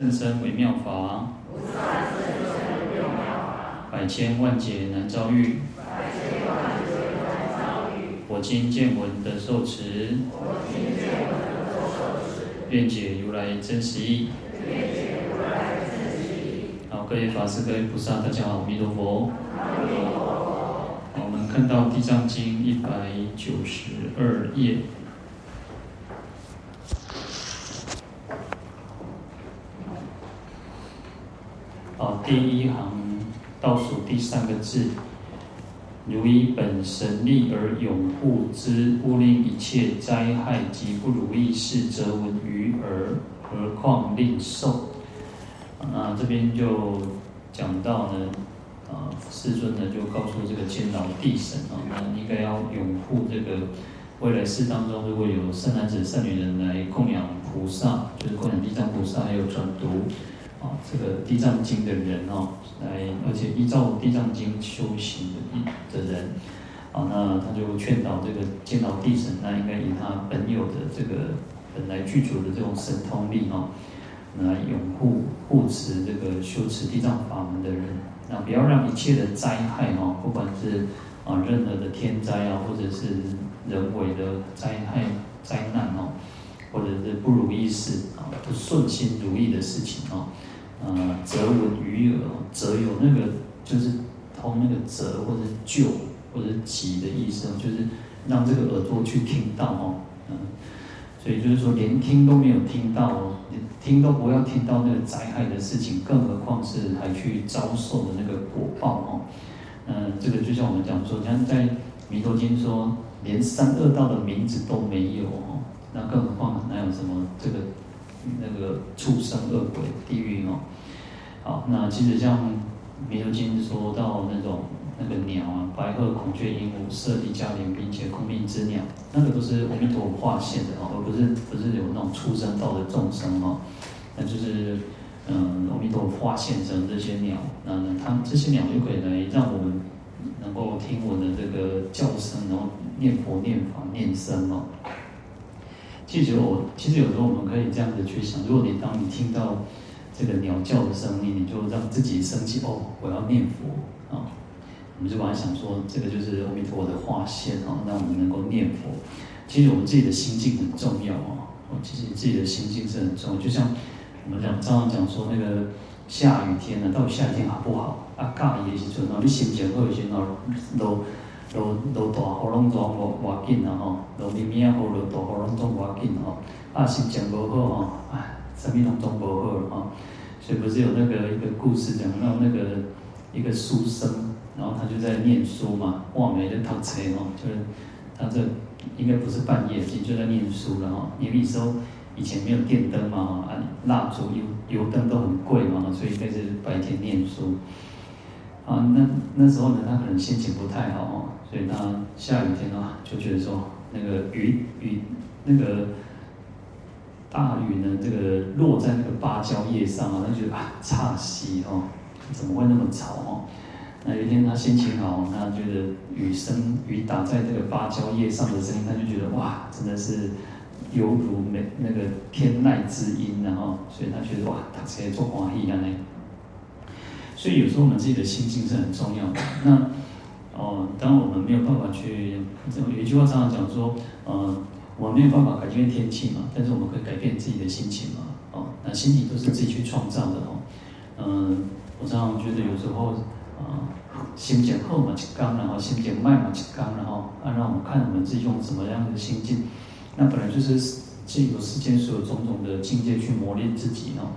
甚深微妙法，百千万劫难遭遇。我今见闻得受持，愿解如来真实义。好，各位法师、各位菩萨，大家好，阿弥陀佛。好，我们看到《地藏经》一百九十二页。第一行倒数第三个字，如以本神力而永护之，勿令一切灾害及不如意事则闻于耳，何况令受？那这边就讲到呢，啊，世尊呢就告诉这个坚牢地神啊，那应该要拥护这个未来世当中，如果有善男子、善女人来供养菩萨，就是供养地藏菩萨，还有转读。啊，这个《地藏经》的人哦，来，而且依照《地藏经》修行的的人，啊，那他就劝导这个坚牢地神，那应该以他本有的这个本来具足的这种神通力哦，来拥护护持这个修持地藏法门的人，那不要让一切的灾害哦，不管是啊任何的天灾啊，或者是人为的灾害灾难哦，或者是不如意事啊，不顺心如意的事情哦。呃，则闻于耳，则有那个就是通那个则或者救或者急的意思，就是让这个耳朵去听到哦，嗯，所以就是说连听都没有听到，连听都不要听到那个灾害的事情，更何况是还去遭受的那个果报哦。嗯，这个就像我们讲说，像在《弥陀经》说，连三恶道的名字都没有哦，那更何况哪有什么这个？那个畜生恶鬼地狱哦，好，那其实像《弥陀经》说到那种那个鸟啊，白鹤、孔雀、鹦鹉、舍利、迦莲，并且空命之鸟，那个都是阿弥陀佛化现的哦，而不是不是有那种畜生道的众生哦，那就是嗯阿弥陀佛化现成这些鸟，那它这些鸟就可以来让我们能够听我的这个叫声，然后念佛、念法、念僧哦。其实我其实有时候我们可以这样子去想，如果你当你听到这个鸟叫的声音，你就让自己生气哦，我要念佛啊，我们就把它想说，这个就是阿弥陀佛的化现哦，让我们能够念佛。其实我们自己的心境很重要哦，其实自己的心境是很重要。就像我们讲常常讲说那个下雨天呢，到底下雨天好不好？啊，下雨的时阵哦，你心情好的时候都。落落大雨拢总无无紧啦吼，落咪咪啊雨落大雨拢总无要紧吼，啊心情无好吼，哎，啥物拢总无好了吼。所以不是有那个一个故事讲到那个一个书生，然后他就在念书嘛，哇，没在读册吼，就是他这应该不是半夜，其实就在念书了吼。因为那时候以前没有电灯嘛，啊，蜡烛油油灯都很贵嘛，所以应该是白天念书。啊，那那时候呢，他可能心情不太好哦。所以他下雨天啊，就觉得说那个雨雨那个大雨呢，这个落在那个芭蕉叶上啊，他觉得啊，差西哦，怎么会那么吵哦？那有一天他心情好，他觉得雨声雨打在这个芭蕉叶上的声音，他就觉得哇，真的是犹如美那个天籁之音，然后所以他觉得哇，他直接做欢喜啊呢。所以有时候我们自己的心境是很重要的。那。哦，当我们没有办法去，有一句话常常讲说，呃，我们没有办法改变天气嘛，但是我们可以改变自己的心情嘛。哦，那心情都是自己去创造的哦。嗯、我常常觉得有时候，啊、呃，心情好嘛就刚，然后心情慢嘛就刚，然后啊，让我们看我们自己用什么样的心境，那本来就是借由世间所有种种的境界去磨练自己哦。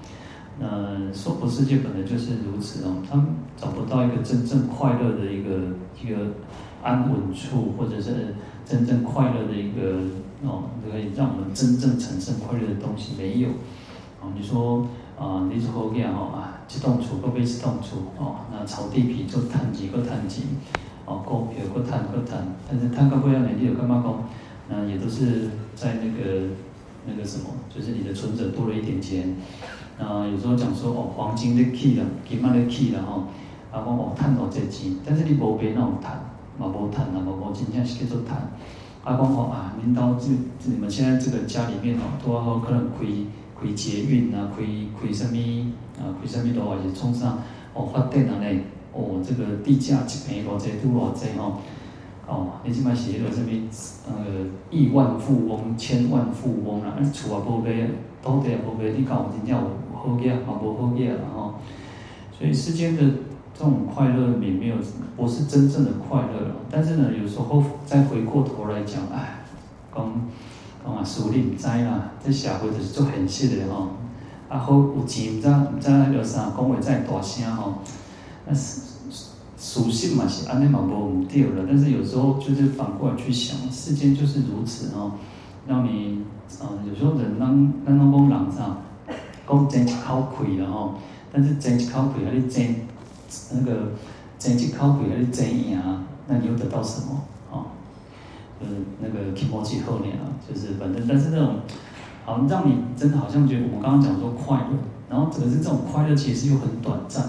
呃，娑婆世界本来就是如此哦，他们找不到一个真正快乐的一个一个安稳处，或者是真正快乐的一个哦，可以让我们真正产生快乐的东西没有。哦，你说啊，你说这样哦啊，自动处各被自动处哦，那炒地皮做谈几个谈几，哦，股票个谈个谈，但是谈个不要美丽有干嘛讲？那也都是在那个那个什么，就是你的存折多了一点钱。啊，有时候讲说哦，黄金的起了，金嘛的起啦吼，啊，讲哦，赚到这钱，但是你无变那种赚，嘛无赚啊，无无真正是叫做赚。啊，讲哦啊，领导这你们现在这个家里面哦，都要可能亏亏开捷运啊，开开什么啊，开什么路还是冲上哦发展啊嘞，哦这个地价一坪偌济，拄偌济吼，哦，你即摆是迄个什么呃亿万富翁、千万富翁啊，啊厝也无买，土地也无买，你讲真正有好嘢，嘛无好嘢啦吼，所以世间的这种快乐也没有，不是真正的快乐了。但是呢，有时候再回过头来讲，哎，讲。讲啊，输你唔知啦，这社会就是做现实的吼。啊好有钱唔知唔知迄个啥，讲话再大声吼。那事属性嘛是安尼嘛无唔对了，但是有时候就是反过来去想，世间就是如此哦。让你啊，有时候人当当当讲人啥，讲争一口气了吼。但是争一口气，还是争那个争一口气，还是争赢啊，那你又得到什么？就是那个 kimochi 后面啊，就是反正，但是那种，好让你真的好像觉得我们刚刚讲说快乐，然后可是这种快乐其实又很短暂，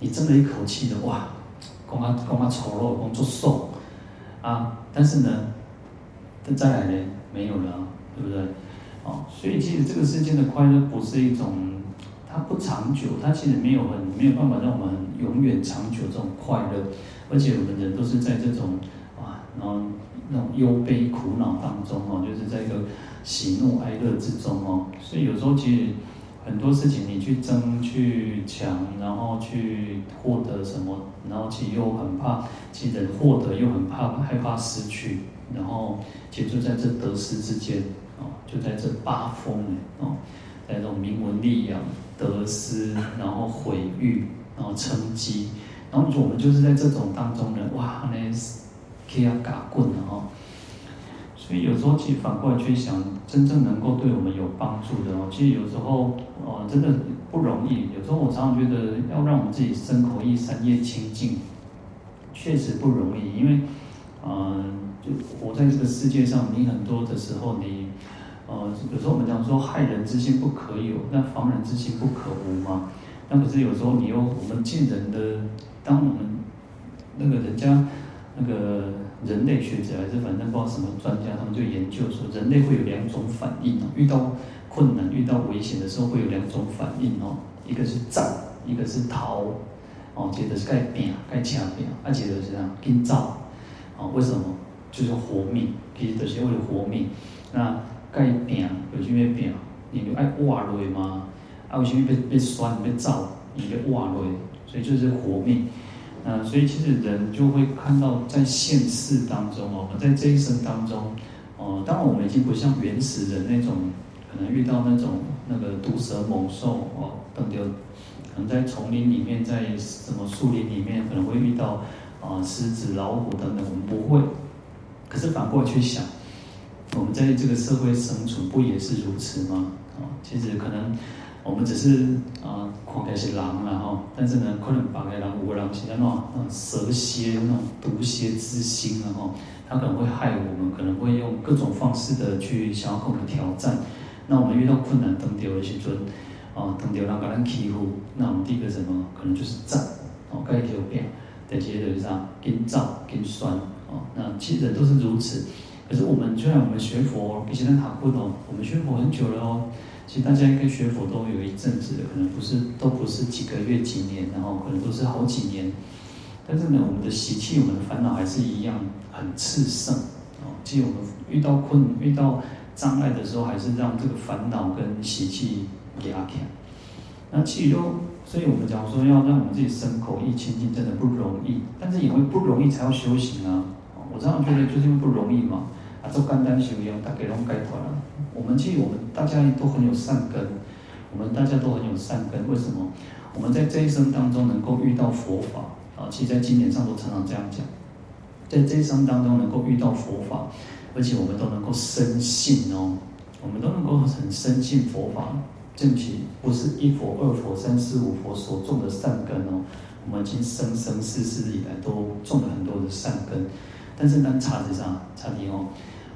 你争了一口气的哇，讲他讲他丑陋，工作瘦啊，但是呢，再来呢没有了，对不对？哦，所以其实这个世间的快乐不是一种，它不长久，它其实没有很没有办法让我们永远长久这种快乐，而且我们人都是在这种哇，然后。那种忧悲苦恼当中哦，就是在一个喜怒哀乐之中哦，所以有时候其实很多事情你去争去抢，然后去获得什么，然后其实又很怕，其实获得又很怕害怕失去，然后其实就在这得失之间就在这八风哦，在这种名闻利养、得失，然后毁誉，然后称讥，然后我们就是在这种当中呢，哇那。可以要嘎棍了哈，所以有时候其实反过来去想，真正能够对我们有帮助的哦，其实有时候哦，真的不容易。有时候我常常觉得，要让我们自己身口意三业清净，确实不容易。因为，嗯，就活在这个世界上，你很多的时候，你，呃，有时候我们讲说害人之心不可有，那防人之心不可无嘛。那可是有时候你又，我们见人的，当我们那个人家。那个人类学者还是反正不知道什么专家，他们就研究说，人类会有两种反应哦，遇到困难、遇到危险的时候会有两种反应哦，一个是战，一个是逃，哦，接着是该拼、该抢拼，啊，接着是这样跟造，为什么？就是活命，其实都是为了活命。那该拼有什么拼？你就爱活落吗？啊，为什么被被酸、被造？你就活落，所以就是活命。嗯，所以其实人就会看到，在现世当中哦，在这一生当中，哦，当然我们已经不像原始人那种，可能遇到那种那个毒蛇猛兽哦，等等，可能在丛林里面，在什么树林里面，可能会遇到啊狮子、老虎等等，我们不会。可是反过去想，我们在这个社会生存，不也是如此吗？啊，其实可能。我们只是啊，看起来是狼了哈，但是呢，可能把个人有个人是那种蛇蝎那种毒蝎之心然后，他可能会害我们，可能会用各种方式的去想要跟我们挑战。那我们遇到困难等掉的时阵，啊，等掉人把人欺负，那我们第一个什么，可能就是战，哦，该就变，第二就是啥，跟造跟酸，哦，那其实都是如此。可是我们就像我们学佛，比起那塔库的，我们学佛很久了哦。其实大家应该学佛都有一阵子的，可能不是都不是几个月、几年，然后可能都是好几年。但是呢，我们的习气、我们的烦恼还是一样很炽盛哦。其实我们遇到困、遇到障碍的时候，还是让这个烦恼跟习气压起来。那其实都，所以我们讲说要让我们自己身口意清净，真的不容易。但是因为不容易，才要修行啊。我常常觉得就是因为不容易嘛。啊，做简单修养，大家拢解脱了。我们其实我们大家都很有善根，我们大家都很有善根。为什么？我们在这一生当中能够遇到佛法啊，其实在经典上都常常这样讲，在这一生当中能够遇到佛法，而且我们都能够深信哦，我们都能够很深信佛法，正其不是一佛、二佛、三世、五佛所种的善根哦，我们已经生生世世以来都种了很多的善根，但是呢，差在啥？差在哦。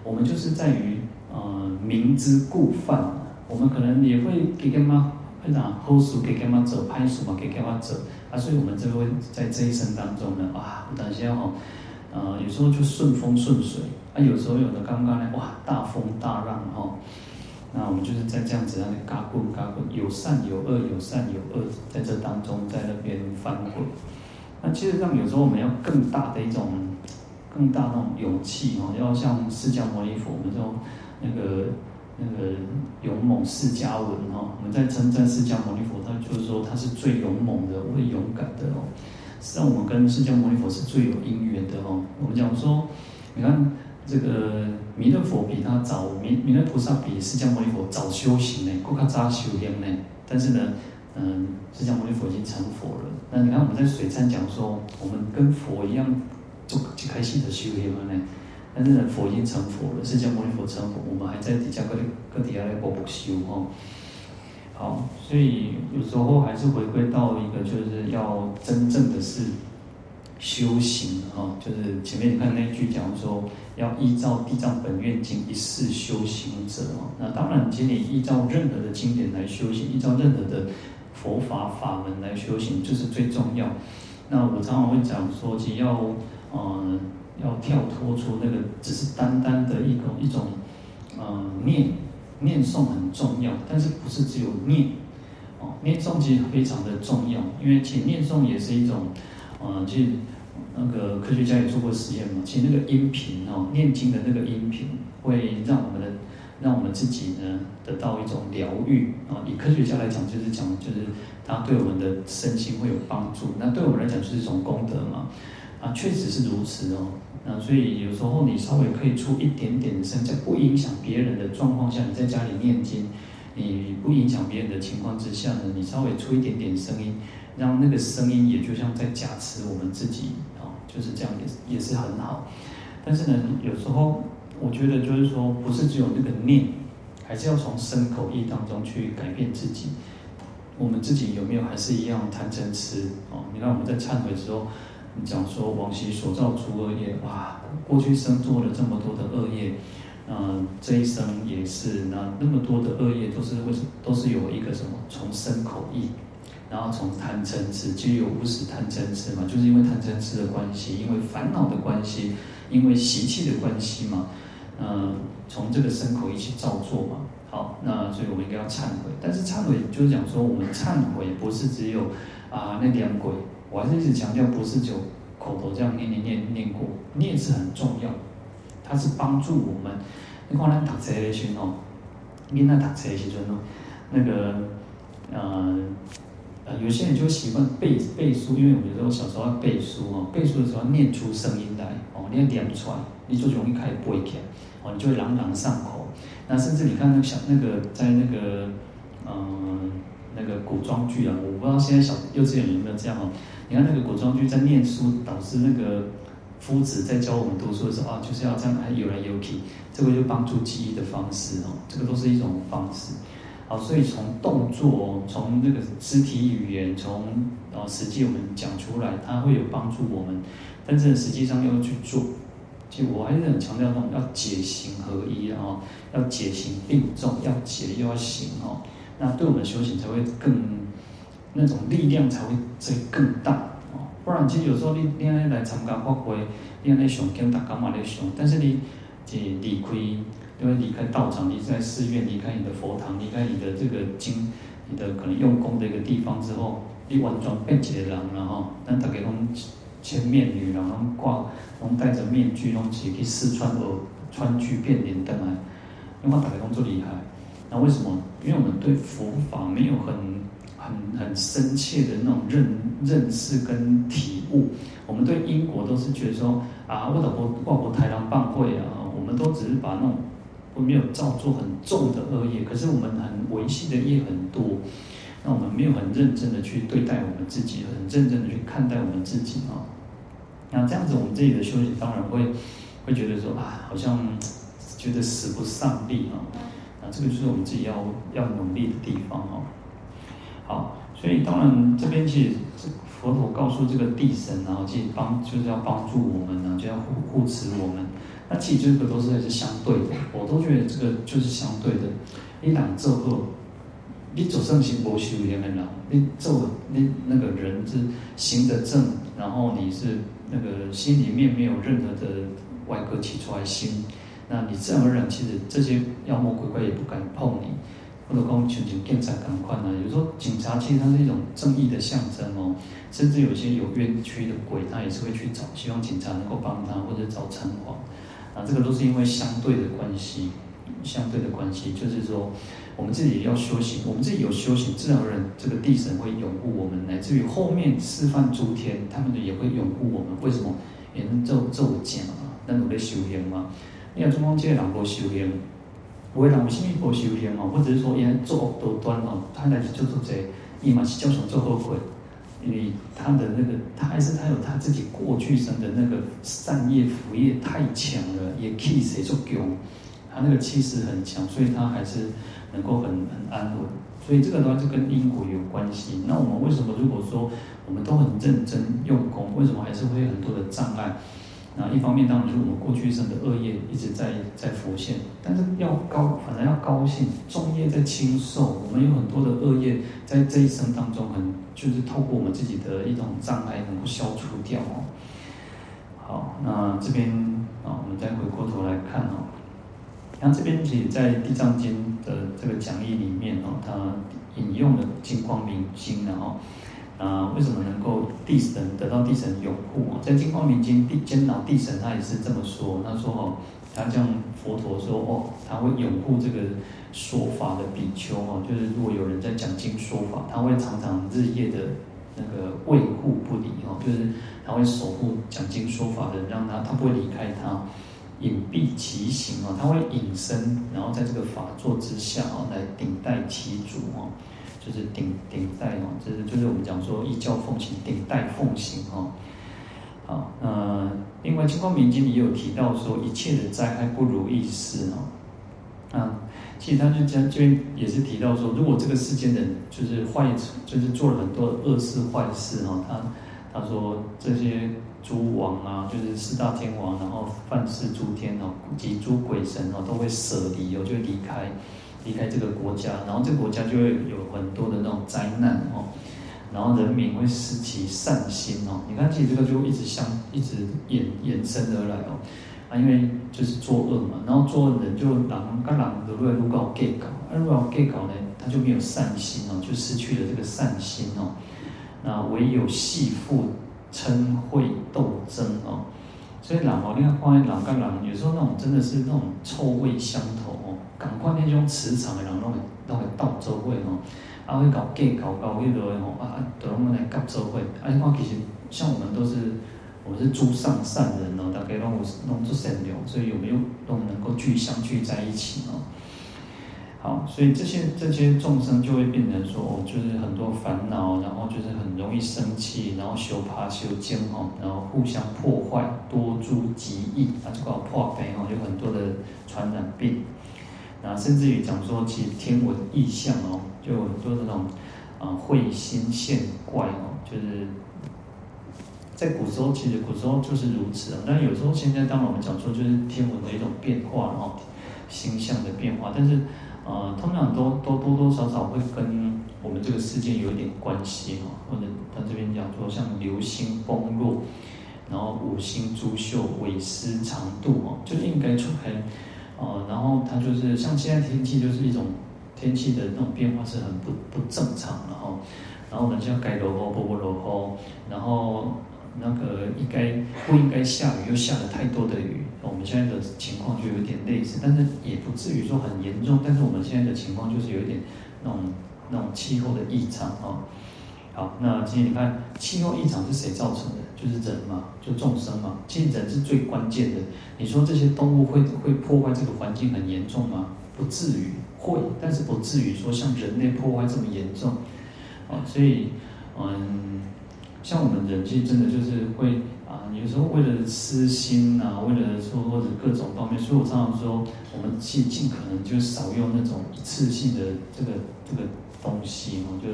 我们就是在于，呃，明知故犯。我们可能也会给干嘛？会讲好事给干嘛走，歹事嘛给干嘛走啊？所以，我们就会在这一生当中呢，啊，有些哦，呃，有时候就顺风顺水啊，有时候有的刚刚呢，哇，大风大浪哈。那我们就是在这样子，那里嘎棍嘎棍，有善有恶，有善有恶，在这当中，在那边翻滚。那其实上有时候我们要更大的一种，更大那种勇气哦，要像释迦牟尼佛，我们说那个那个勇猛释迦文哈，我们在称赞释迦牟尼佛，他就是说他是最勇猛的，最勇敢的哦。实际上我们跟释迦牟尼佛是最有因缘的哦。我们讲说，你看。这个弥勒佛比他早，弥弥勒菩萨比释迦牟尼佛早修行呢，更加早修行呢。但是呢，嗯，释迦牟尼佛已经成佛了。那你看我们在水忏讲说，我们跟佛一样，就就开始的修行了呢。但是呢，佛已经成佛了，释迦牟尼佛成佛，我们还在底下各各底下来补补修哦。好，所以有时候还是回归到一个，就是要真正的是。修行啊，就是前面你看那句讲说，要依照《地藏本愿经》一世修行者啊。那当然，请你依照任何的经典来修行，依照任何的佛法法门来修行，就是最重要。那我常常会讲说，其实要呃要跳脱出那个只是单单的一种一种呃念念诵很重要，但是不是只有念哦？念诵其实非常的重要，因为其实念诵也是一种。啊，其实那个科学家也做过实验嘛。其实那个音频哦，念经的那个音频，会让我们的，让我们自己呢得到一种疗愈啊。以科学家来讲，就是讲，就是它对我们的身心会有帮助。那对我们来讲，就是一种功德嘛。啊，确实是如此哦。那所以有时候你稍微可以出一点点声，在不影响别人的状况下，你在家里念经，你不影响别人的情况之下呢，你稍微出一点点声音。让那个声音也就像在加持我们自己啊，就是这样，也也是很好。但是呢，有时候我觉得就是说，不是只有那个念，还是要从身口意当中去改变自己。我们自己有没有还是一样贪嗔痴啊？你看我们在忏悔的时候，你讲说往昔所造诸恶业，哇，过去生做了这么多的恶业，嗯，这一生也是那那么多的恶业都是为什么？都是有一个什么？从身口意。然后从贪嗔痴，就有无始贪嗔痴嘛，就是因为贪嗔痴的关系，因为烦恼的关系，因为习气的关系嘛。嗯、呃，从这个身口一起造作嘛。好，那所以我们应该要忏悔。但是忏悔就是讲说，我们忏悔不是只有啊那两鬼，我还是一直强调，不是只有口头这样念念念念过，念是很重要，它是帮助我们。你看咱读书的时候，你那读书的时阵，那个呃。啊，有些人就习惯背背书，因为我觉得我小时候要背书哦，背书的时候要念出声音来哦，你要念不出来，你就容易开始背起来哦，你就会朗朗上口。那甚至你看那个小那个在那个嗯、那个古装剧啊，我不知道现在小幼稚园有没有这样哦。你看那个古装剧在念书，导致那个夫子在教我们读书的时候啊，就是要这样还有来有去，这个就帮助记忆的方式哦，这个都是一种方式。好，所以从动作，从那个肢体语言，从啊实际我们讲出来，它会有帮助我们。但是实际上要去做，其实我还是很强调那种要解行合一啊，要解行并重，要解又要行哦。那对我们修行才会更那种力量才会再更大哦。不然其实有时候你你来来参加法会，你来上经大家嘛来上，但是你这离开。因为离开道场，离开寺院，离开你的佛堂，离开你的这个经，你的可能用功的一个地方之后，你完全变一个人了哈。但大家拢千面女郎，然后挂，拢戴着面具，拢起去四川而川剧变脸灯来，因为大家拢做厉害。那为什么？因为我们对佛法没有很很很深切的那种认认识跟体悟，我们对因果都是觉得说啊，我老婆挂过台郎棒会啊，我们都只是把那种。我们没有造作很重的恶业，可是我们很维系的业很多，那我们没有很认真的去对待我们自己，很认真的去看待我们自己啊。那这样子，我们自己的修行当然会会觉得说啊，好像觉得使不上力啊。那这个就是我们自己要要努力的地方哦。好，所以当然这边其实佛陀告诉这个地神，然后其实帮就是要帮助我们呢，就要护护持我们。那其实这个都是是相对的，我都觉得这个就是相对的。你两做恶，你走上行不修也很难。你做你那个人是行得正，然后你是那个心里面没有任何的外科起出来心，那你自然而然，其实这些妖魔鬼怪也不敢碰你。或者讲全球警察赶快呢？有时候警察其实它是一种正义的象征哦，甚至有些有冤屈的鬼，他也是会去找，希望警察能够帮他，或者找城隍。啊，这个都是因为相对的关系，相对的关系，就是说我们自己要修行，我们自己有修行，自然而然这个地神会拥护我们，乃至于后面示范诸天，他们也会拥护我们。为什么？也能做做讲啊，那努力修行嘛。你看中方这些人无修行。有的人有啥物无修行哦，或者是说因作恶多端哦，他来就做这，伊嘛是叫想做后悔，因为他的那个，他还是他有他自己过去生的那个善业福业太强了，也气势足强，他那个气势很强，所以他还是能够很很安稳。所以这个的话就跟因果有关系。那我们为什么如果说我们都很认真用功，为什么还是会有很多的障碍？那一方面当然就是我们过去生的恶业一直在在浮现，但是要高，反而要高兴，重业在轻受。我们有很多的恶业在这一生当中很，很就是透过我们自己的一种障碍能够消除掉哦。好，那这边啊，我们再回过头来看哦，像这边其实在《地藏经》的这个讲义里面哦，它引用了金光明经然后。啊，为什么能够地神得到地神拥护啊？在《金光明经》地监脑地神他也是这么说，他说哦，他这样佛陀说哦，他会拥护这个说法的比丘哦，就是如果有人在讲经说法，他会常常日夜的那个卫护不离哦，就是他会守护讲经说法的人，让他他不会离开他，隐蔽其行哦，他会隐身，然后在这个法座之下哦，来顶戴其主哦。就是顶顶戴哦，就是就是我们讲说一教奉行，顶戴奉行哦。好，那另外《金光明经》里也有提到说，一切的灾害不如意事哦。啊，其实他就讲这边也是提到说，如果这个世间人就是坏，就是做了很多恶事坏事哈，他他说这些诸王啊，就是四大天王，然后犯事诸天哦，及诸鬼神哦，都会舍离哦，就离开。离开这个国家，然后这个国家就会有很多的那种灾难哦，然后人民会失其善心哦。你看，其实这个就一直相一直延延伸而来哦，啊，因为就是作恶嘛，然后作恶人就狼跟狼的如果搞 gay 搞，啊，如果 gay 搞呢，他就没有善心哦，就失去了这个善心哦。那唯有戏负嗔恚斗争哦，所以狼哦，你看关于狼跟狼，有时候那种真的是那种臭味相投赶快那种磁场的人，拢会拢会斗做伙吼，啊会搞假搞搞迄落吼，啊都拢来夹做伙。啊，你看其实像我们都是，我们是诸上善人哦，大家拢有拢做善良，所以有没有都能够聚相聚在一起哦。好，所以这些这些众生就会变成说，哦，就是很多烦恼，然后就是很容易生气，然后修怕修惊吼，然后互相破坏，多诸疾疫，啊就搞破病哦，有很多的传染病。啊，甚至于讲说，其实天文异象哦，就有很多那种啊彗星现怪哦，就是在古时候，其实古时候就是如此啊。但有时候现在，当然我们讲说，就是天文的一种变化哦，星象的变化。但是啊，通常都都多多少少会跟我们这个世界有一点关系哦。或者他这边讲说，像流星崩落，然后五星珠秀尾丝长度哦，就应该出来。哦，然后它就是像现在天气就是一种天气的那种变化是很不不正常的哈、哦。然后我们就要该落雨，不不落雨，然后那个应该不应该下雨，又下了太多的雨。我们现在的情况就有点类似，但是也不至于说很严重。但是我们现在的情况就是有一点那种那种气候的异常啊。哦好，那今天你看气候异常是谁造成的？就是人嘛，就众生嘛。其实人是最关键的。你说这些动物会会破坏这个环境很严重吗？不至于，会，但是不至于说像人类破坏这么严重。啊，所以嗯，像我们人其实真的就是会啊，有时候为了私心啊，为了说或者各种方面，所以我常常说，我们尽尽可能就少用那种一次性的这个这个东西嘛，就。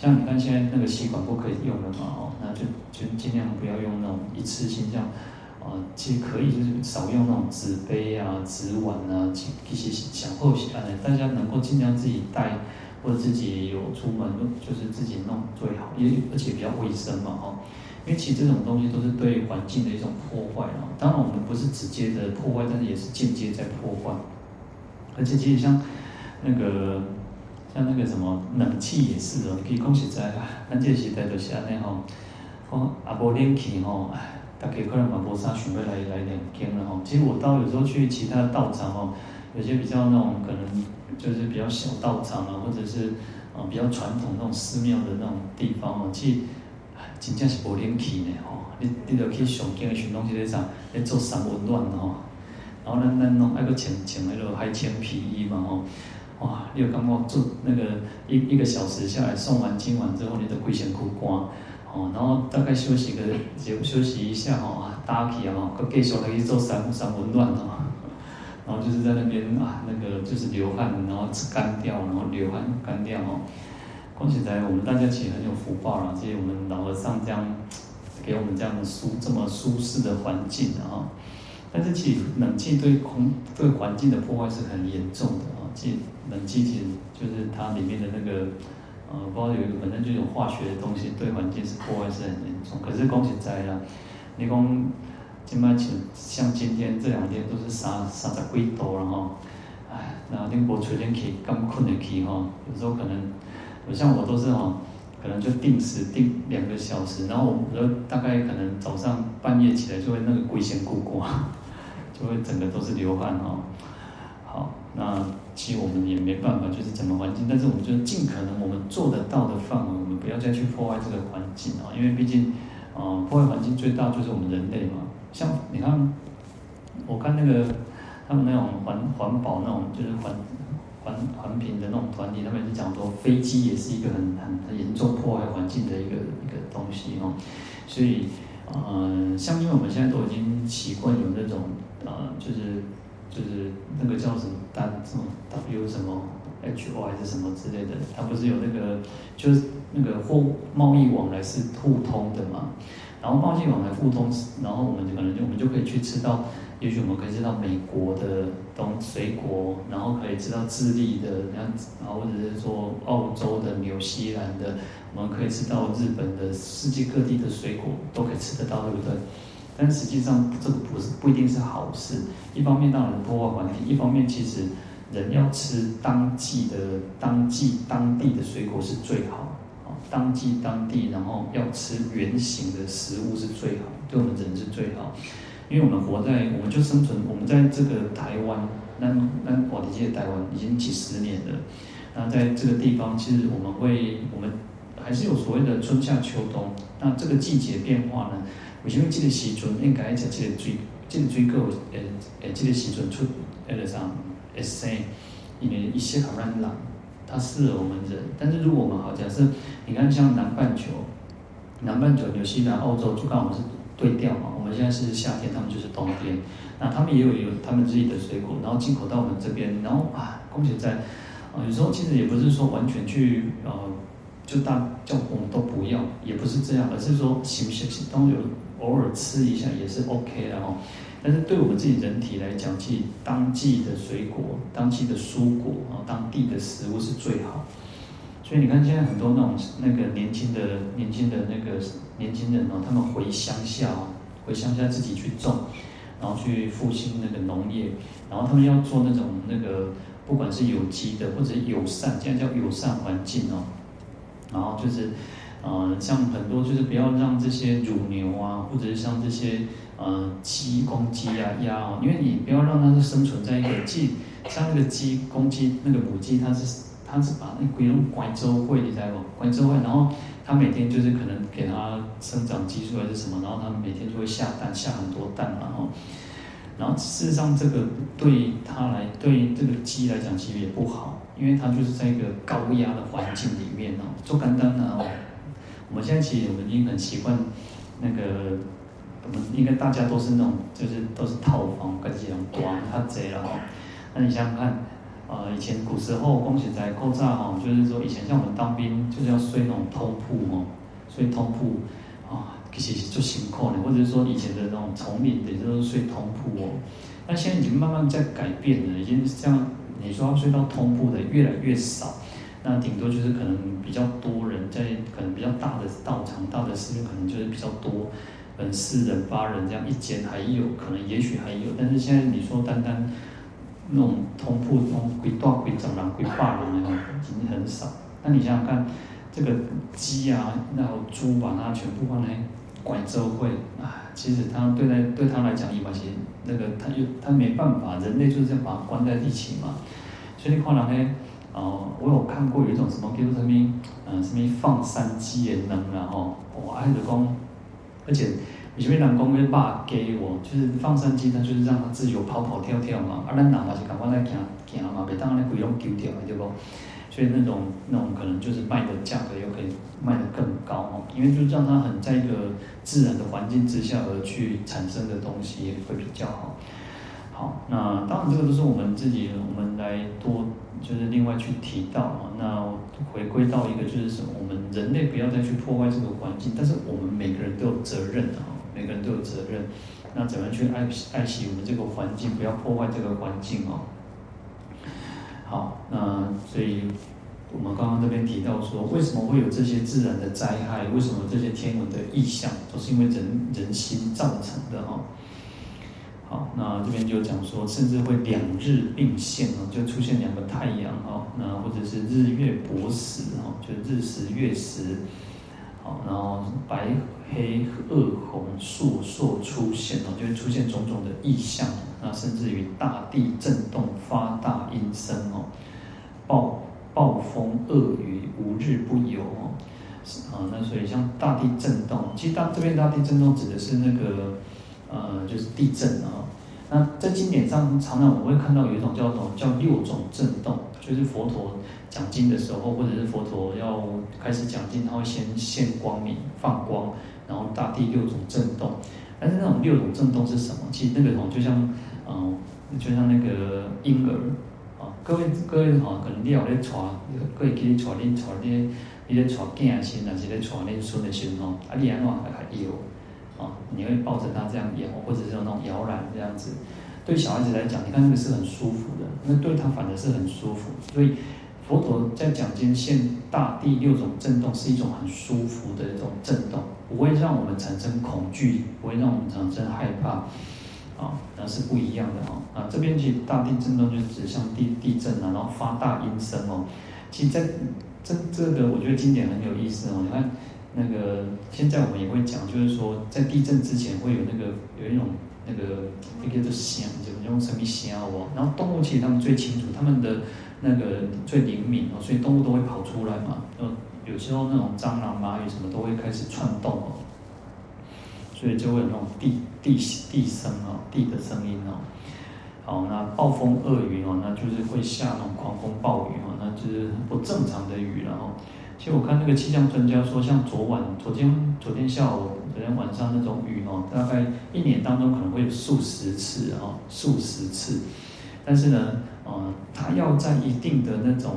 像你看现在那个吸管不可以用了嘛，哦，那就就尽量不要用那种一次性这样，啊，其实可以就是少用那种纸杯啊、纸碗啊，其其实想后期啊，大家能够尽量自己带，或者自己有出门就是自己弄最好，也而且比较卫生嘛，哦，因为其实这种东西都是对环境的一种破坏啊。当然我们不是直接的破坏，但是也是间接在破坏。而且其实像那个像那个什么冷气也是哦，可以讲实在啊，咱这个时代就是安尼吼，讲啊无冷气吼，大家可能嘛无啥想要来来念经了吼。其实我到有时候去其他道场吼，有些比较那种可能就是比较小道场啊，或者是啊比较传统那种寺庙的那种地方哦，去真正是无冷气的吼。你你着去上经的时阵，拢是咧啥？咧做三温暖吼。然后咱咱拢爱个穿穿迄落海青皮衣嘛吼。哇，你有感觉做那个一一个小时下来送完经完之后，你的规身躯干。哦，然后大概休息个就休息一下哦，打起啊，搁继续来去做三三温暖哦，然后就是在那边啊，那个就是流汗，然后干掉，然后流汗干掉哦。恭喜在我们大家其实很有福报啦，谢谢我们老和尚这样给我们这样的舒这么舒适的环境啊。但是其实冷气对空对环境的破坏是很严重的啊，其实冷气其实就是它里面的那个。呃，包有一个，反正就有化学的东西，对环境是破坏是很严重。可是讲实在啦，你讲今麦像像今天这两天都是三三十几度了哈，哎，然后你无吹冷气，咁困的气哈，有时候可能，我像我都是哈，可能就定时定两个小时，然后我就大概可能早上半夜起来就会那个龟仙骨骨，就会整个都是流汗哈。那。其实我们也没办法，就是怎么环境，但是我们就尽可能我们做得到的范围，我们不要再去破坏这个环境啊，因为毕竟，呃，破坏环境最大就是我们人类嘛。像你看，我看那个他们那种环环保那种，就是环环环评的那种团体，他们也是讲说，飞机也是一个很很很严重破坏环境的一个一个东西哦。所以，呃，像因为我们现在都已经习惯有那种，呃，就是。就是那个叫什么单什么 W 什么 H O 还是什么之类的，它不是有那个就是那个货贸易往来是互通的嘛？然后贸易往来互通，然后我们可能就我们就可以去吃到，也许我们可以吃到美国的东水果，然后可以吃到智利的这样子，然后或者是说澳洲的、纽西兰的，我们可以吃到日本的，世界各地的水果都可以吃得到，对不对？但实际上，这个不是不一定是好事。一方面当然破坏环境，一方面其实人要吃当季的、当季当地的水果是最好。啊，当季当地，然后要吃原型的食物是最好，对我们人是最好。因为我们活在，我们就生存，我们在这个台湾，那那我的这些台湾已经几十年了。那在这个地方，其实我们会，我们还是有所谓的春夏秋冬。那这个季节变化呢？为什么这个时阵应该吃这个水，这个水果诶诶，这个时阵出那个啥会生，因为一些好让人，它适合我们人。但是如果我们好假设，你看像南半球，南半球纽西兰、澳洲就刚好是对调嘛。我们现在是夏天，他们就是冬天。那他们也有有他们自己的水果，然后进口到我们这边，然后啊，恭喜在啊，有时候其实也不是说完全去呃，就大叫我们都不要，也不是这样，而是说行不行都有。偶尔吃一下也是 OK 的哦，但是对我们自己人体来讲，其实当季的水果、当季的蔬果啊、当地的食物是最好。所以你看，现在很多那种那个年轻的、年轻的那个年轻人哦，他们回乡下哦，回乡下自己去种，然后去复兴那个农业，然后他们要做那种那个不管是有机的或者友善，现在叫友善环境哦，然后就是。呃，像很多就是不要让这些乳牛啊，或者是像这些呃鸡、公鸡啊、鸭啊，因为你不要让它是生存在一个鸡，像那个鸡、公鸡那个母鸡，它是它是把那龟龙拐周会，你知道不？拐周会，然后它每天就是可能给它生长激素还是什么，然后它每天就会下蛋，下很多蛋嘛，哈。然后事实上这个对它来，对这个鸡来讲其实也不好，因为它就是在一个高压的环境里面哦，做简单的哦。我们现在其实我们已经很习惯那个，我们应该大家都是那种，就是都是套房，跟这种短他贼了哈。那你想想看，呃，以前古时候光是在构造哈，就是说以前像我们当兵就是要睡那种通铺哦，睡通铺啊，其实是做辛苦的，或者是说以前的那种丛林的都是睡通铺哦。那现在已经慢慢在改变了，已经这样，你说要睡到通铺的越来越少。那顶多就是可能比较多人在寺院可能就是比较多，嗯，四人八人这样一间还有可能也许还有，但是现在你说单单那种通铺那种几大几十人几百人的已经很少。那你想想看，这个鸡啊，然后猪把它全部放在拐周会啊，其实他对待对他来讲，一般其实那个他又他没办法，人类就是这样把它关在一起嘛。所以你看人呢，哦，我有看过有一种什么叫做什么，嗯，什么放山鸡的能然后，我爱的讲，而且有些人讲要把给我，就是放山鸡，它就是让它自由跑跑跳跳嘛，啊，咱人嘛是赶快来行行嘛，别当然规拢丢掉，对不？所以那种那种可能就是卖的价格又可以卖得更高哦，因为就是让它很在一个自然的环境之下而去产生的东西也会比较好。好，那当然这个都是我们自己，我们来多就是另外去提到啊。那回归到一个就是什么，我们人类不要再去破坏这个环境，但是我们每个人都有责任啊，每个人都有责任。那怎么去爱惜爱惜我们这个环境，不要破坏这个环境哦。好，那所以我们刚刚这边提到说，为什么会有这些自然的灾害？为什么这些天文的异象，都是因为人人心造成的哈。好，那这边就讲说，甚至会两日并现哦，就出现两个太阳哦，那或者是日月薄食哈，就日食月食，好，然后白黑褐红烁烁出现哦，就会出现种种的异象。那甚至于大地震动，发大音声哦，暴暴风恶雨无日不有哦，啊，那所以像大地震动，其实大这边大地震动指的是那个呃，就是地震啊。那在经典上，常常我会看到有一种叫做叫六种震动，就是佛陀讲经的时候，或者是佛陀要开始讲经，他会先现光明放光，然后大地六种震动。但是那种六种震动是什么？其实那个哦，就像。嗯，就像那个婴儿，啊，各位各位哈，可能你有咧带，各位记得带恁带恁，你咧带囝的时，还是咧带恁孙的时候，啊，你安怎还摇，啊，你会抱着他这样摇，或者是那种摇篮这样子，对小孩子来讲，你看那个是很舒服的，那对他反而是很舒服。所以佛陀在讲经现大地六种震动，是一种很舒服的一种震动，不会让我们产生恐惧，不会让我们产生害怕。啊，那是不一样的哦。啊，这边其实大地震动就指向地地震啊，然后发大音声哦。其实在这这个，我觉得经典很有意思哦。你看那个现在我们也会讲，就是说在地震之前会有那个有一种那个那个的响，就用什么响哦。然后动物其实他们最清楚，他们的那个最灵敏哦，所以动物都会跑出来嘛。呃，有时候那种蟑螂、蚂蚁什么都会开始窜动哦。所以就会有那种地地地声哦，地的声音哦。好，那暴风恶雨哦，那就是会下那种狂风暴雨哦，那就是不正常的雨了哦。其实我看那个气象专家说，像昨晚、昨天、昨天下午、昨天晚上那种雨哦，大概一年当中可能会有数十次哦，数十次。但是呢，呃，它要在一定的那种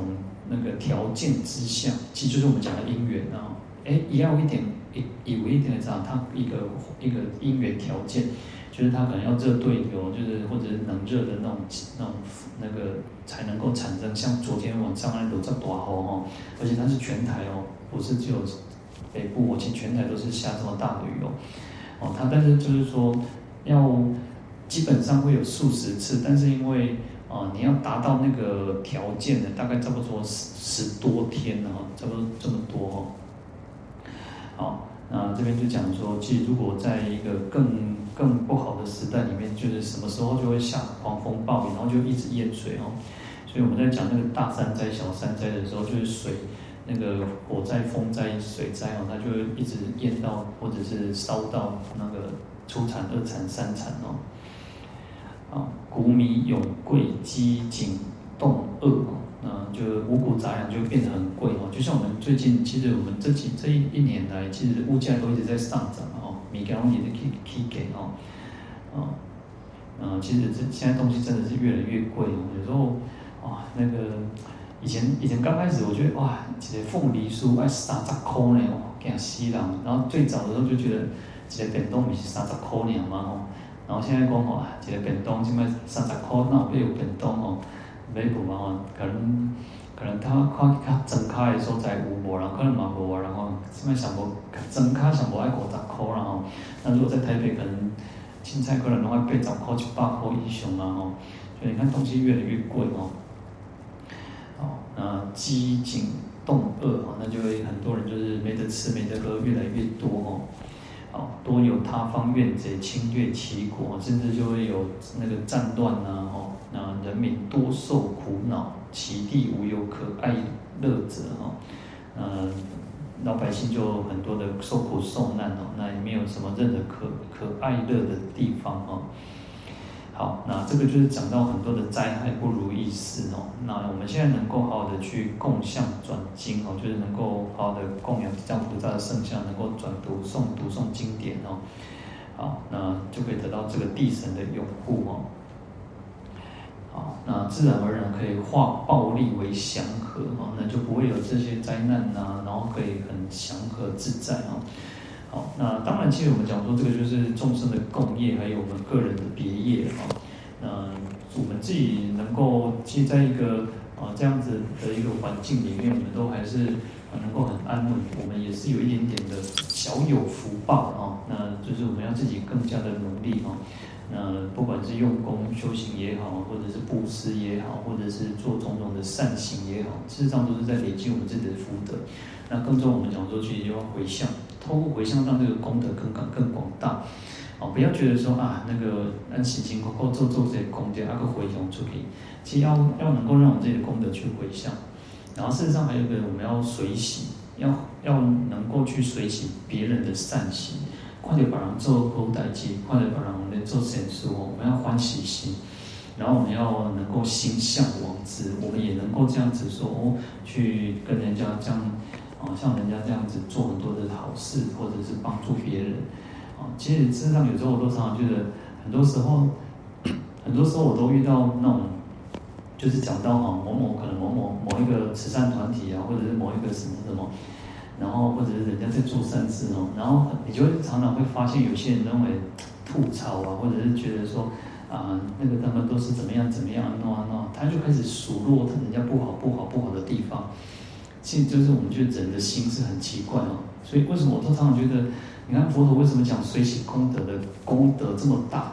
那个条件之下，其实就是我们讲的因缘啊，哎，也要一点。以以为一点的这样，它一个一个因缘条件，就是它可能要热对流，就是或者是能热的那种那种那个才能够产生。像昨天晚上那都在大雨哦，而且它是全台哦，不是只有北部，我其实全台都是下这么大的雨哦。哦，它但是就是说要基本上会有数十次，但是因为啊、呃、你要达到那个条件的，大概差不多十十多天哦，差不多这么多哦。好，那这边就讲说，其实如果在一个更更不好的时代里面，就是什么时候就会下狂风暴雨，然后就一直淹水哦。所以我们在讲那个大山灾、小山灾的时候，就是水那个火灾、风灾、水灾哦，它就会一直淹到或者是烧到那个初产、二产、三产哦。啊，谷米永贵，鸡锦冻饿。嗯，就五谷杂粮就变得很贵哦，就像我们最近，其实我们这几这一一年来，其实物价都一直在上涨哦，米给也是起起价哦，啊，嗯，其实这现在东西真的是越来越贵哦，有时候哇，那个以前以前刚开始我觉得哇，一个凤梨酥要三十块呢哦，惊死人，然后最早的时候就觉得一个便当不是三十块呢嘛哦，然后现在讲哇，一个便当现在三十块，那我也有便当哦。没补嘛，可能可能他看他睁开的时候在有无，然后可能嘛无，然后现在想无睁开想无爱五十块然后，那如果在台北可能青菜可能的话八十块一百块以上啊吼，所以你看东西越来越贵哦。哦，那饥馑冻饿啊，那就会很多人就是没得吃没得喝，越来越多哦。好，多有他方怨贼侵略其国，甚至就会有那个战乱呐，吼，那人民多受苦恼，其地无有可爱乐者，哈，呃，老百姓就很多的受苦受难哦，那也没有什么任何可可爱乐的地方哦。好，那这个就是讲到很多的灾害不如意事哦。那我们现在能够好好的去供向转经哦，就是能够好好的供养这样菩萨的圣像，能够转读诵读诵经典哦。好，那就可以得到这个地神的拥护哦。那自然而然可以化暴力为祥和哦，那就不会有这些灾难呐，然后可以很祥和自在哦。好，那当然，其实我们讲说这个就是众生的共业，还有我们个人的别业哈。那我们自己能够其实在一个啊这样子的一个环境里面，我们都还是能够很安稳。我们也是有一点点的小有福报啊。那就是我们要自己更加的努力啊。那不管是用功修行也好，或者是布施也好，或者是做种种的善行也好，事实上都是在累积我们自己的福德。那更重要，我们讲说去就要回向。透过回向，让这个功德更广更广大，哦，不要觉得说啊，那个按辛辛苦苦做做这些功德，那个回向出去，其实要要能够让我们自己的功德去回向，然后事实上还有一个，我们要随喜，要要能够去随喜别人的善行，快点把人做好代志，快点把人我们做善事哦，我们要欢喜心，然后我们要能够心向往之，我们也能够这样子说哦，去跟人家这样。啊，像人家这样子做很多的好事，或者是帮助别人，啊，其实事实上有时候我都常常觉得，很多时候，很多时候我都遇到那种，就是讲到哈某某可能某某某一个慈善团体啊，或者是某一个什么什么，然后或者是人家在做善事哦，然后你就会常常会发现有些人认为吐槽啊，或者是觉得说啊，那个他们都是怎么样怎么样弄啊弄，他就开始数落他人家不好不好不好的地方。其实就是我们觉得人的心是很奇怪哦，所以为什么我都常常觉得，你看佛陀为什么讲随喜功德的功德这么大？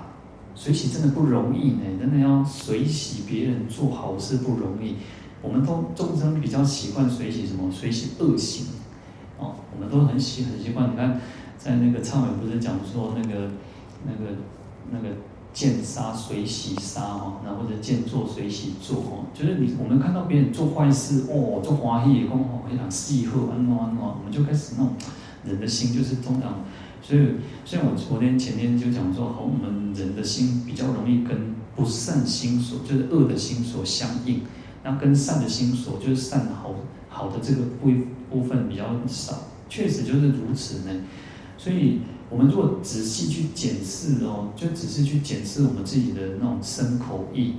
随喜真的不容易呢，真的要随喜别人做好事不容易。我们都众生比较习惯随喜什么？随喜恶行，我们都很喜很习惯。你看，在那个忏悔不是讲说那个那个那个。见杀随喜杀哦，那或者见做随喜做哦，就是你我们看到别人做坏事哦，做欢喜，讲哦非常喜贺，安怎安怎，我们就开始那种人的心就是通常。所以，所以我昨天前天就讲说，好，我们人的心比较容易跟不善心所，就是恶的心所相应，那跟善的心所，就是善好好的这个部部分比较少，确实就是如此呢。所以。我们如果仔细去检视哦，就仔细去检视我们自己的那种身口意，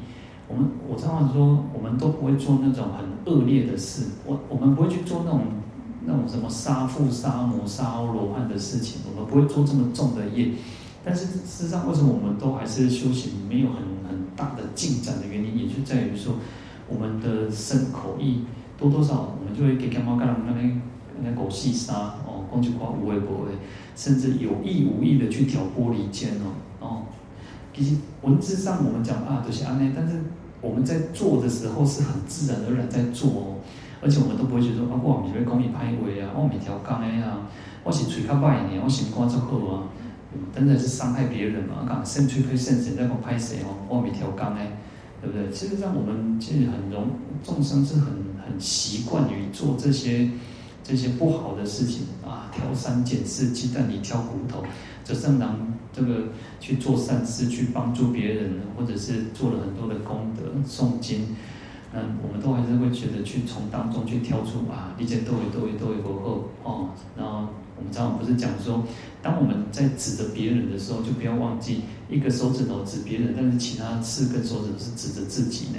我们我常常说，我们都不会做那种很恶劣的事，我我们不会去做那种那种什么杀父杀母杀罗汉的事情，我们不会做这么重的业。但是事实上，为什么我们都还是修行没有很很大的进展的原因，也就在于说，我们的身口意多多少，我们就会给干妈干那边那狗细沙哦，讲句话无谓无谓。甚至有意无意的去挑拨离间哦，哦，其实文字上我们讲啊都是安内，但是我们在做的时候是很自然而然在做哦，而且我们都不会觉得啊，我唔是要讲你歹话啊，我唔挑工的啊，我是嘴较歹呢，我心肝足好啊，真的是伤害别人嘛，讲身吹吹身神在讲拍谁哦，我唔挑工的，对不对？事实上我们其实很容众生是很很习惯于做这些。这些不好的事情啊，挑三拣四，鸡蛋里挑骨头，就正当这个去做善事，去帮助别人，或者是做了很多的功德，诵经，嗯，我们都还是会觉得去从当中去挑出啊，一件都有都有都有过后哦。然后我们常常不是讲说，当我们在指着别人的时候，就不要忘记一个手指头指别人，但是其他四根手指头是指着自己呢，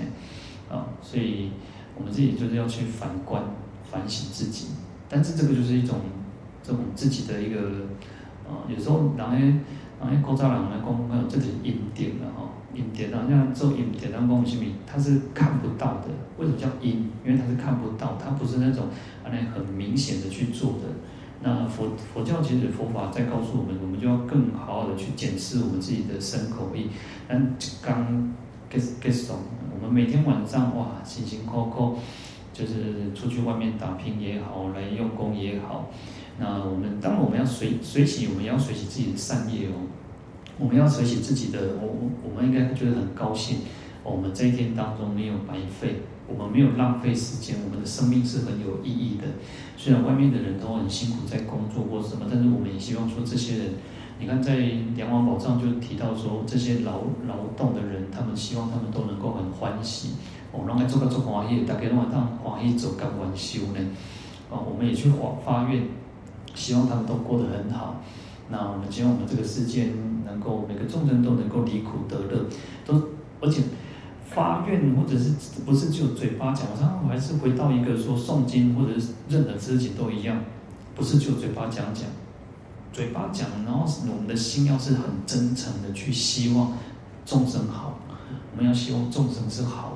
啊，所以我们自己就是要去反观、反省自己。但是这个就是一种这种自己的一个啊，有时候人诶，人诶古早人来讲，还有这是阴点了哈，阴电啊，像做阴电，人讲什么？它是看不到的。为什么叫阴？因为它是看不到，它不是那种啊那很明显的去做的。那佛佛教其实佛法在告诉我们，我们就要更好好的去检视我们自己的身口意。但刚 get get，我们每天晚上哇，辛辛苦苦，就是出去外面打拼也好，来用功也好。那我们当然我们要随随喜，我们要随喜自己的善业哦。我们要随喜自己的，我我们应该觉得很高兴。我们这一天当中没有白费，我们没有浪费时间，我们的生命是很有意义的。虽然外面的人都很辛苦在工作或什么，但是我们也希望说这些人，你看在《梁王宝藏》就提到说，这些劳劳动的人，他们希望他们都能够很欢喜。哦，让来做个做欢喜，大家让当欢喜做干完修呢。啊，我们也去发发愿。希望他们都过得很好。那我们希望我们这个世间能够每个众生都能够离苦得乐，都而且发愿或者是不是就嘴巴讲？我常常还是回到一个说诵经或者是任何事情都一样，不是就嘴巴讲讲，嘴巴讲，然后我们的心要是很真诚的去希望众生好，我们要希望众生是好。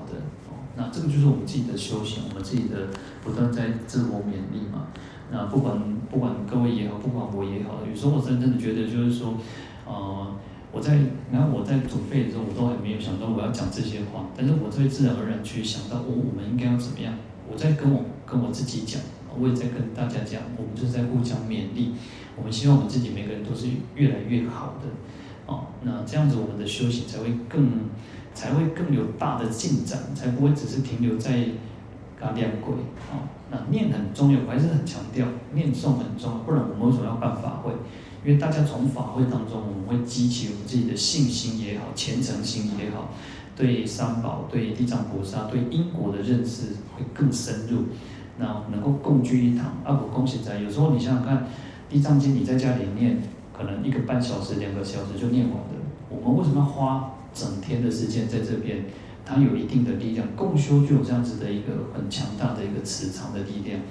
那这个就是我们自己的修行，我们自己的不断在自我勉励嘛。那不管不管各位也好，不管我也好，有时候我真正的觉得就是说，呃，我在然后我在准备的时候，我都还没有想到我要讲这些话，但是我会自然而然去想到，我、哦、我们应该要怎么样？我在跟我跟我自己讲，我也在跟大家讲，我们就是在互相勉励，我们希望我们自己每个人都是越来越好的，哦，那这样子我们的修行才会更才会更有大的进展，才不会只是停留在刚练鬼啊。那念很重要，我还是很强调念诵很重要，不然我们为什么要办法会？因为大家从法会当中，我们会激起我们自己的信心也好，虔诚心也好，对三宝、对地藏菩萨、对因果的认识会更深入。那能够共聚一堂，阿不恭喜在。有时候你想想看，《地藏经》你在家里念，可能一个半小时、两个小时就念完了。我们为什么要花整天的时间在这边？它有一定的力量，共修就有这样子的一个很强大的一个磁场的力量。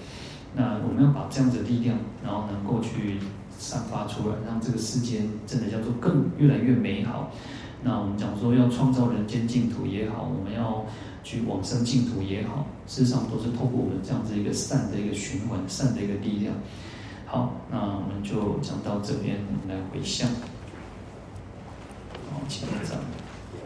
那我们要把这样子的力量，然后能够去散发出来，让这个世间真的叫做更越来越美好。那我们讲说要创造人间净土也好，我们要去往生净土也好，事实上都是透过我们这样子一个善的一个循环、善的一个力量。好，那我们就讲到这边来回向。好，请站。